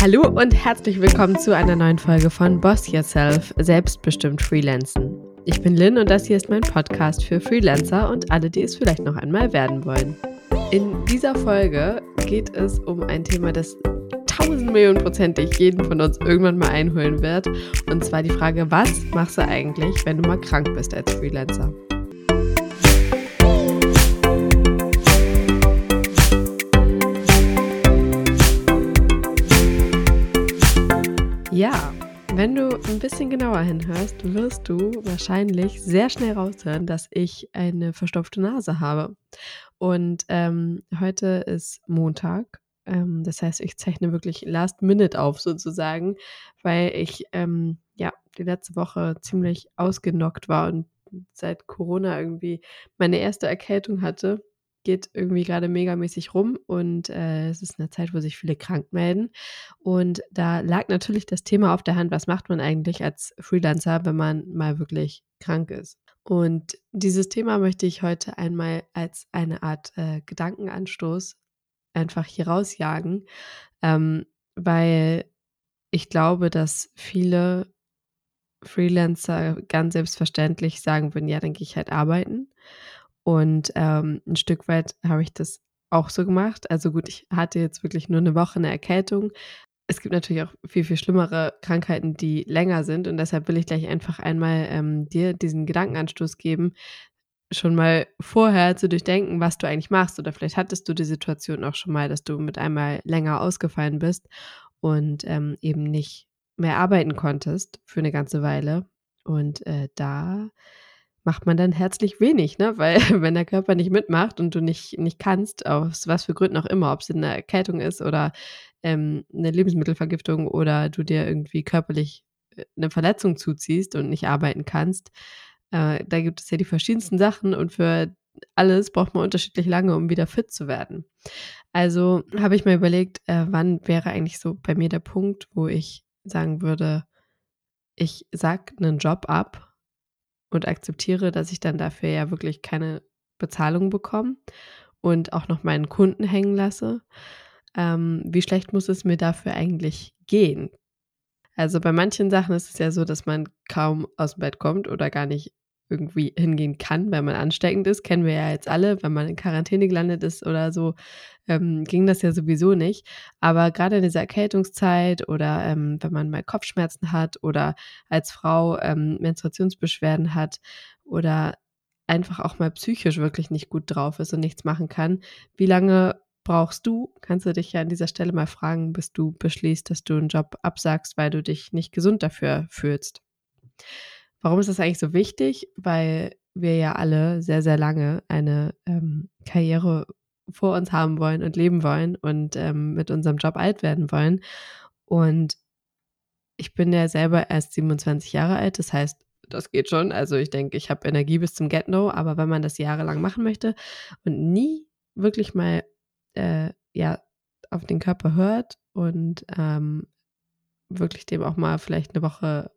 Hallo und herzlich willkommen zu einer neuen Folge von Boss Yourself, selbstbestimmt Freelancen. Ich bin Lynn und das hier ist mein Podcast für Freelancer und alle, die es vielleicht noch einmal werden wollen. In dieser Folge geht es um ein Thema, das tausend Millionen Prozentig jeden von uns irgendwann mal einholen wird. Und zwar die Frage, was machst du eigentlich, wenn du mal krank bist als Freelancer? Wenn du ein bisschen genauer hinhörst, wirst du wahrscheinlich sehr schnell raushören, dass ich eine verstopfte Nase habe. Und ähm, heute ist Montag. Ähm, das heißt, ich zeichne wirklich Last Minute auf sozusagen, weil ich ähm, ja die letzte Woche ziemlich ausgenockt war und seit Corona irgendwie meine erste Erkältung hatte geht irgendwie gerade megamäßig rum und äh, es ist eine Zeit, wo sich viele krank melden. Und da lag natürlich das Thema auf der Hand, was macht man eigentlich als Freelancer, wenn man mal wirklich krank ist. Und dieses Thema möchte ich heute einmal als eine Art äh, Gedankenanstoß einfach hier rausjagen, ähm, weil ich glaube, dass viele Freelancer ganz selbstverständlich sagen würden, ja, dann gehe ich halt arbeiten. Und ähm, ein Stück weit habe ich das auch so gemacht. Also gut, ich hatte jetzt wirklich nur eine Woche eine Erkältung. Es gibt natürlich auch viel, viel schlimmere Krankheiten, die länger sind. Und deshalb will ich gleich einfach einmal ähm, dir diesen Gedankenanstoß geben, schon mal vorher zu durchdenken, was du eigentlich machst. Oder vielleicht hattest du die Situation auch schon mal, dass du mit einmal länger ausgefallen bist und ähm, eben nicht mehr arbeiten konntest für eine ganze Weile. Und äh, da macht man dann herzlich wenig, ne? Weil wenn der Körper nicht mitmacht und du nicht, nicht kannst, aus was für Gründen auch immer, ob es eine Erkältung ist oder ähm, eine Lebensmittelvergiftung oder du dir irgendwie körperlich äh, eine Verletzung zuziehst und nicht arbeiten kannst, äh, da gibt es ja die verschiedensten Sachen und für alles braucht man unterschiedlich lange, um wieder fit zu werden. Also habe ich mir überlegt, äh, wann wäre eigentlich so bei mir der Punkt, wo ich sagen würde, ich sag einen Job ab und akzeptiere, dass ich dann dafür ja wirklich keine Bezahlung bekomme und auch noch meinen Kunden hängen lasse. Ähm, wie schlecht muss es mir dafür eigentlich gehen? Also bei manchen Sachen ist es ja so, dass man kaum aus dem Bett kommt oder gar nicht irgendwie hingehen kann, weil man ansteckend ist. Kennen wir ja jetzt alle, wenn man in Quarantäne gelandet ist oder so, ähm, ging das ja sowieso nicht. Aber gerade in dieser Erkältungszeit oder ähm, wenn man mal Kopfschmerzen hat oder als Frau ähm, Menstruationsbeschwerden hat oder einfach auch mal psychisch wirklich nicht gut drauf ist und nichts machen kann, wie lange brauchst du, kannst du dich ja an dieser Stelle mal fragen, bis du beschließt, dass du einen Job absagst, weil du dich nicht gesund dafür fühlst. Warum ist das eigentlich so wichtig? Weil wir ja alle sehr, sehr lange eine ähm, Karriere vor uns haben wollen und leben wollen und ähm, mit unserem Job alt werden wollen. Und ich bin ja selber erst 27 Jahre alt, das heißt, das geht schon. Also ich denke, ich habe Energie bis zum Get-No, aber wenn man das jahrelang machen möchte und nie wirklich mal äh, ja, auf den Körper hört und ähm, wirklich dem auch mal vielleicht eine Woche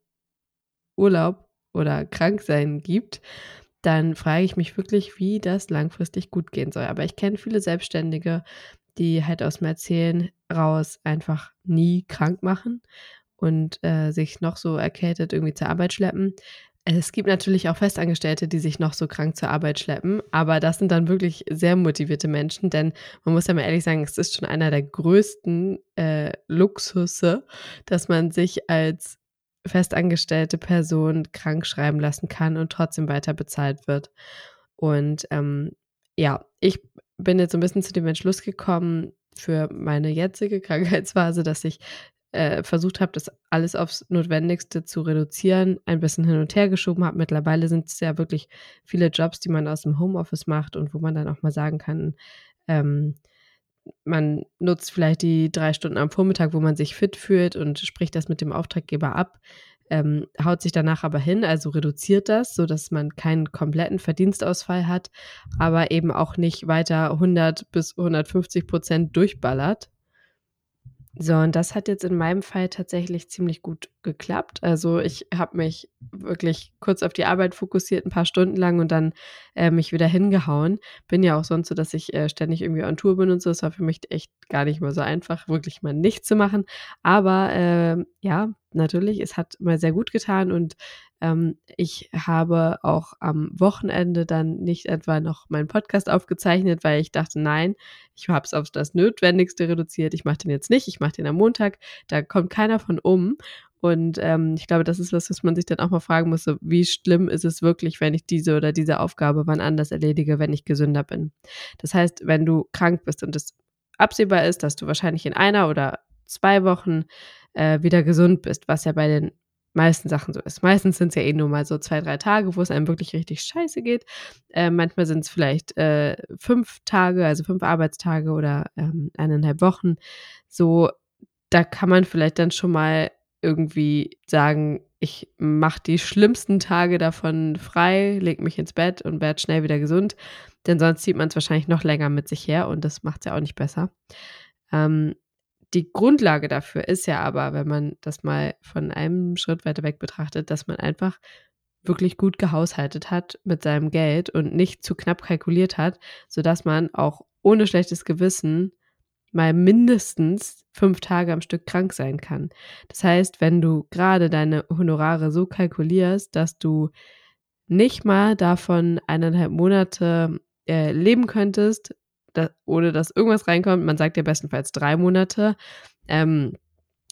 Urlaub oder krank sein gibt, dann frage ich mich wirklich, wie das langfristig gut gehen soll. Aber ich kenne viele Selbstständige, die halt aus dem Erzählen raus einfach nie krank machen und äh, sich noch so erkältet irgendwie zur Arbeit schleppen. Es gibt natürlich auch Festangestellte, die sich noch so krank zur Arbeit schleppen, aber das sind dann wirklich sehr motivierte Menschen, denn man muss ja mal ehrlich sagen, es ist schon einer der größten äh, Luxusse, dass man sich als festangestellte Person krank schreiben lassen kann und trotzdem weiter bezahlt wird. Und ähm, ja, ich bin jetzt so ein bisschen zu dem Entschluss gekommen für meine jetzige Krankheitsphase, dass ich äh, versucht habe, das alles aufs Notwendigste zu reduzieren, ein bisschen hin und her geschoben habe. Mittlerweile sind es ja wirklich viele Jobs, die man aus dem Homeoffice macht und wo man dann auch mal sagen kann, ähm, man nutzt vielleicht die drei Stunden am Vormittag, wo man sich fit fühlt und spricht das mit dem Auftraggeber ab, ähm, haut sich danach aber hin, also reduziert das, sodass man keinen kompletten Verdienstausfall hat, aber eben auch nicht weiter 100 bis 150 Prozent durchballert. So, und das hat jetzt in meinem Fall tatsächlich ziemlich gut geklappt. Also ich habe mich wirklich kurz auf die Arbeit fokussiert, ein paar Stunden lang und dann äh, mich wieder hingehauen. Bin ja auch sonst so, dass ich äh, ständig irgendwie on Tour bin und so. Es war für mich echt gar nicht mal so einfach, wirklich mal nichts zu machen. Aber äh, ja, natürlich, es hat mal sehr gut getan und ähm, ich habe auch am Wochenende dann nicht etwa noch meinen Podcast aufgezeichnet, weil ich dachte, nein, ich habe es auf das Notwendigste reduziert. Ich mache den jetzt nicht. Ich mache den am Montag. Da kommt keiner von um. Und ähm, ich glaube, das ist was, was man sich dann auch mal fragen muss, so, wie schlimm ist es wirklich, wenn ich diese oder diese Aufgabe wann anders erledige, wenn ich gesünder bin. Das heißt, wenn du krank bist und es absehbar ist, dass du wahrscheinlich in einer oder zwei Wochen äh, wieder gesund bist, was ja bei den meisten Sachen so ist. Meistens sind es ja eh nur mal so zwei, drei Tage, wo es einem wirklich richtig scheiße geht. Äh, manchmal sind es vielleicht äh, fünf Tage, also fünf Arbeitstage oder ähm, eineinhalb Wochen. So, da kann man vielleicht dann schon mal irgendwie sagen, ich mache die schlimmsten Tage davon frei, leg mich ins Bett und werde schnell wieder gesund. Denn sonst zieht man es wahrscheinlich noch länger mit sich her und das macht es ja auch nicht besser. Ähm, die Grundlage dafür ist ja aber, wenn man das mal von einem Schritt weiter weg betrachtet, dass man einfach wirklich gut gehaushaltet hat mit seinem Geld und nicht zu knapp kalkuliert hat, sodass man auch ohne schlechtes Gewissen mal mindestens fünf Tage am Stück krank sein kann. Das heißt, wenn du gerade deine Honorare so kalkulierst, dass du nicht mal davon eineinhalb Monate äh, leben könntest, da, ohne dass irgendwas reinkommt. Man sagt ja bestenfalls drei Monate. Ähm,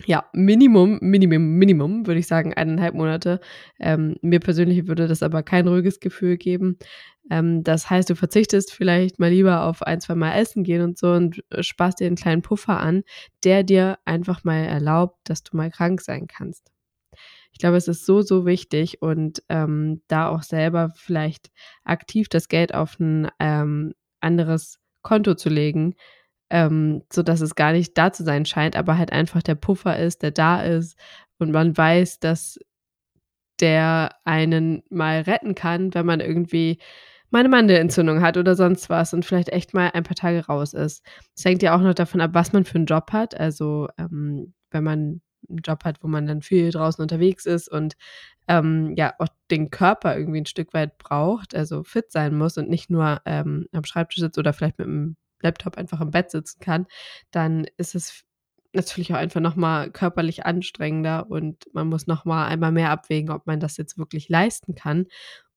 ja, Minimum, Minimum, Minimum, würde ich sagen, eineinhalb Monate. Ähm, mir persönlich würde das aber kein ruhiges Gefühl geben. Ähm, das heißt, du verzichtest vielleicht mal lieber auf ein, zwei Mal essen gehen und so und sparst dir einen kleinen Puffer an, der dir einfach mal erlaubt, dass du mal krank sein kannst. Ich glaube, es ist so, so wichtig und ähm, da auch selber vielleicht aktiv das Geld auf ein ähm, anderes Konto zu legen, ähm, so dass es gar nicht da zu sein scheint, aber halt einfach der Puffer ist, der da ist und man weiß, dass der einen mal retten kann, wenn man irgendwie mal eine Mandelentzündung hat oder sonst was und vielleicht echt mal ein paar Tage raus ist. Es hängt ja auch noch davon ab, was man für einen Job hat. Also ähm, wenn man einen Job hat, wo man dann viel draußen unterwegs ist und ähm, ja auch den Körper irgendwie ein Stück weit braucht, also fit sein muss und nicht nur ähm, am Schreibtisch sitzt oder vielleicht mit dem Laptop einfach im Bett sitzen kann, dann ist es natürlich auch einfach nochmal körperlich anstrengender und man muss nochmal einmal mehr abwägen, ob man das jetzt wirklich leisten kann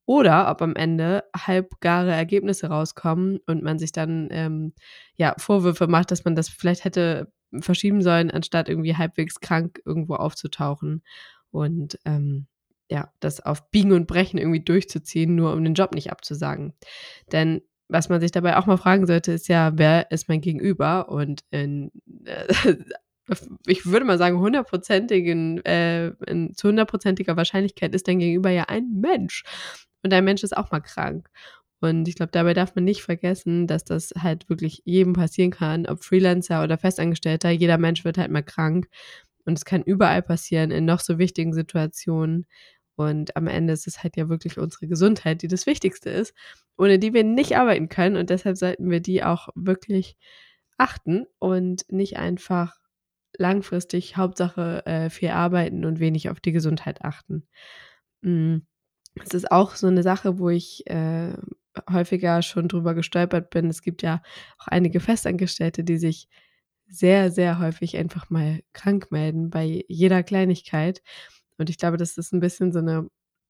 oder ob am Ende halbgare Ergebnisse rauskommen und man sich dann ähm, ja Vorwürfe macht, dass man das vielleicht hätte verschieben sollen, anstatt irgendwie halbwegs krank irgendwo aufzutauchen. Und ähm, ja, das auf Biegen und Brechen irgendwie durchzuziehen, nur um den Job nicht abzusagen. Denn was man sich dabei auch mal fragen sollte, ist ja, wer ist mein Gegenüber? Und in, äh, ich würde mal sagen, hundertprozentigen, äh, zu hundertprozentiger Wahrscheinlichkeit ist dein Gegenüber ja ein Mensch. Und ein Mensch ist auch mal krank. Und ich glaube, dabei darf man nicht vergessen, dass das halt wirklich jedem passieren kann, ob Freelancer oder Festangestellter. Jeder Mensch wird halt mal krank. Und es kann überall passieren, in noch so wichtigen Situationen. Und am Ende ist es halt ja wirklich unsere Gesundheit, die das Wichtigste ist, ohne die wir nicht arbeiten können. Und deshalb sollten wir die auch wirklich achten und nicht einfach langfristig Hauptsache äh, viel arbeiten und wenig auf die Gesundheit achten. Mm. Es ist auch so eine Sache, wo ich äh, häufiger schon drüber gestolpert bin. Es gibt ja auch einige Festangestellte, die sich sehr, sehr häufig einfach mal krank melden bei jeder Kleinigkeit. Und ich glaube, das ist ein bisschen so eine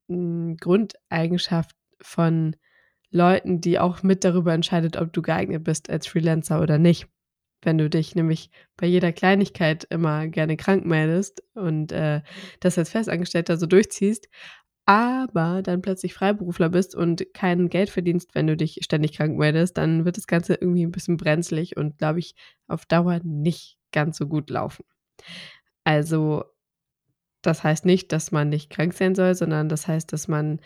hm, Grundeigenschaft von Leuten, die auch mit darüber entscheidet, ob du geeignet bist als Freelancer oder nicht. Wenn du dich nämlich bei jeder Kleinigkeit immer gerne krank meldest und äh, das als Festangestellter so durchziehst, aber dann plötzlich Freiberufler bist und kein Geld verdienst, wenn du dich ständig krank meldest, dann wird das Ganze irgendwie ein bisschen brenzlig und, glaube ich, auf Dauer nicht ganz so gut laufen. Also, das heißt nicht, dass man nicht krank sein soll, sondern das heißt, dass man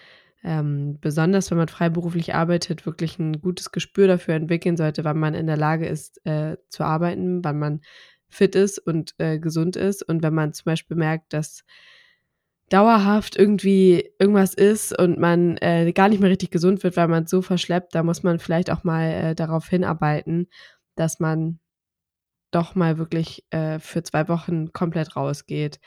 ähm, besonders, wenn man freiberuflich arbeitet, wirklich ein gutes Gespür dafür entwickeln sollte, wann man in der Lage ist äh, zu arbeiten, wann man fit ist und äh, gesund ist und wenn man zum Beispiel merkt, dass dauerhaft irgendwie irgendwas ist und man äh, gar nicht mehr richtig gesund wird, weil man so verschleppt, da muss man vielleicht auch mal äh, darauf hinarbeiten, dass man doch mal wirklich äh, für zwei Wochen komplett rausgeht.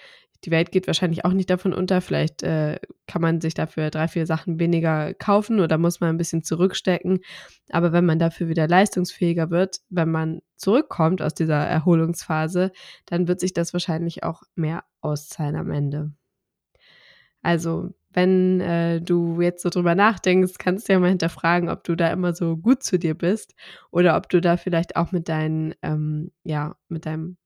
Die Welt geht wahrscheinlich auch nicht davon unter. Vielleicht äh, kann man sich dafür drei, vier Sachen weniger kaufen oder muss man ein bisschen zurückstecken. Aber wenn man dafür wieder leistungsfähiger wird, wenn man zurückkommt aus dieser Erholungsphase, dann wird sich das wahrscheinlich auch mehr auszahlen am Ende. Also, wenn äh, du jetzt so drüber nachdenkst, kannst du ja mal hinterfragen, ob du da immer so gut zu dir bist oder ob du da vielleicht auch mit deinen, ähm, ja, mit deinem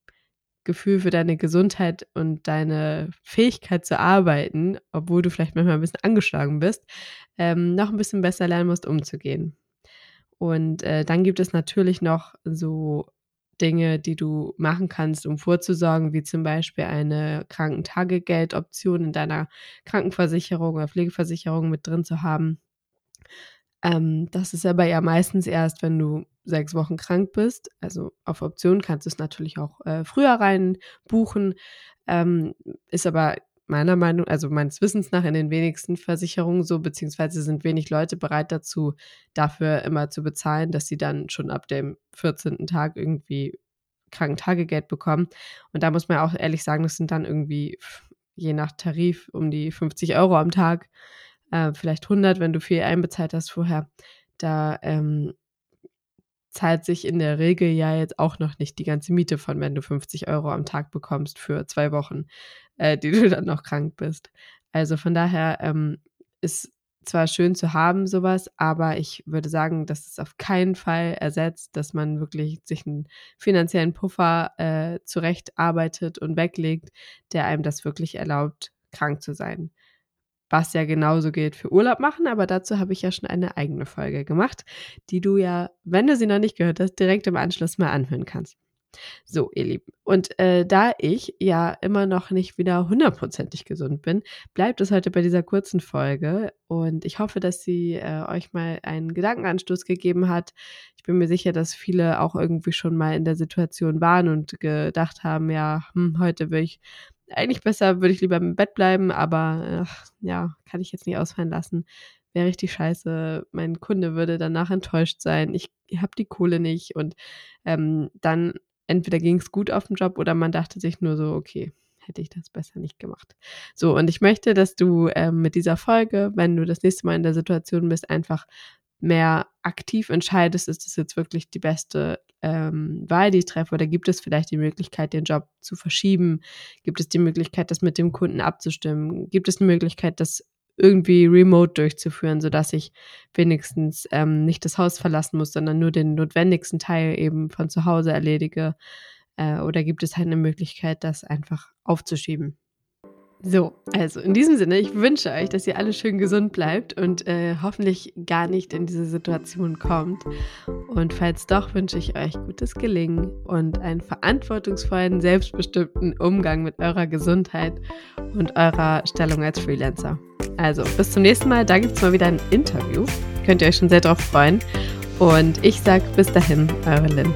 Gefühl für deine Gesundheit und deine Fähigkeit zu arbeiten, obwohl du vielleicht manchmal ein bisschen angeschlagen bist, ähm, noch ein bisschen besser lernen musst, umzugehen. Und äh, dann gibt es natürlich noch so Dinge, die du machen kannst, um vorzusorgen, wie zum Beispiel eine Krankentagegeldoption in deiner Krankenversicherung oder Pflegeversicherung mit drin zu haben. Ähm, das ist aber ja meistens erst, wenn du sechs Wochen krank bist. Also auf Option kannst du es natürlich auch äh, früher rein buchen. Ähm, ist aber meiner Meinung, also meines Wissens nach in den wenigsten Versicherungen so, beziehungsweise sind wenig Leute bereit dazu, dafür immer zu bezahlen, dass sie dann schon ab dem 14. Tag irgendwie Krankentagegeld bekommen. Und da muss man auch ehrlich sagen, das sind dann irgendwie je nach Tarif um die 50 Euro am Tag, äh, vielleicht 100, wenn du viel einbezahlt hast vorher. Da ähm, zahlt sich in der Regel ja jetzt auch noch nicht die ganze Miete von, wenn du 50 Euro am Tag bekommst für zwei Wochen, äh, die du dann noch krank bist. Also von daher ähm, ist zwar schön zu haben, sowas, aber ich würde sagen, dass es auf keinen Fall ersetzt, dass man wirklich sich einen finanziellen Puffer äh, zurecht arbeitet und weglegt, der einem das wirklich erlaubt, krank zu sein was ja genauso gilt für Urlaub machen, aber dazu habe ich ja schon eine eigene Folge gemacht, die du ja, wenn du sie noch nicht gehört hast, direkt im Anschluss mal anhören kannst. So, ihr Lieben. Und äh, da ich ja immer noch nicht wieder hundertprozentig gesund bin, bleibt es heute bei dieser kurzen Folge. Und ich hoffe, dass sie äh, euch mal einen Gedankenanstoß gegeben hat. Ich bin mir sicher, dass viele auch irgendwie schon mal in der Situation waren und gedacht haben, ja, hm, heute will ich eigentlich besser, würde ich lieber im Bett bleiben, aber ach, ja, kann ich jetzt nicht ausfallen lassen. Wäre richtig scheiße. Mein Kunde würde danach enttäuscht sein. Ich habe die Kohle nicht. Und ähm, dann entweder ging es gut auf dem Job oder man dachte sich nur so, okay, hätte ich das besser nicht gemacht. So, und ich möchte, dass du ähm, mit dieser Folge, wenn du das nächste Mal in der Situation bist, einfach mehr aktiv entscheidest, ist das jetzt wirklich die beste ähm, Wahl, die ich treffe? Oder gibt es vielleicht die Möglichkeit, den Job zu verschieben? Gibt es die Möglichkeit, das mit dem Kunden abzustimmen? Gibt es eine Möglichkeit, das irgendwie remote durchzuführen, sodass ich wenigstens ähm, nicht das Haus verlassen muss, sondern nur den notwendigsten Teil eben von zu Hause erledige? Äh, oder gibt es halt eine Möglichkeit, das einfach aufzuschieben? So, also in diesem Sinne, ich wünsche euch, dass ihr alle schön gesund bleibt und äh, hoffentlich gar nicht in diese Situation kommt. Und falls doch, wünsche ich euch gutes Gelingen und einen verantwortungsvollen, selbstbestimmten Umgang mit eurer Gesundheit und eurer Stellung als Freelancer. Also, bis zum nächsten Mal. Da gibt es mal wieder ein Interview. Könnt ihr euch schon sehr drauf freuen. Und ich sage bis dahin, eure Lynn.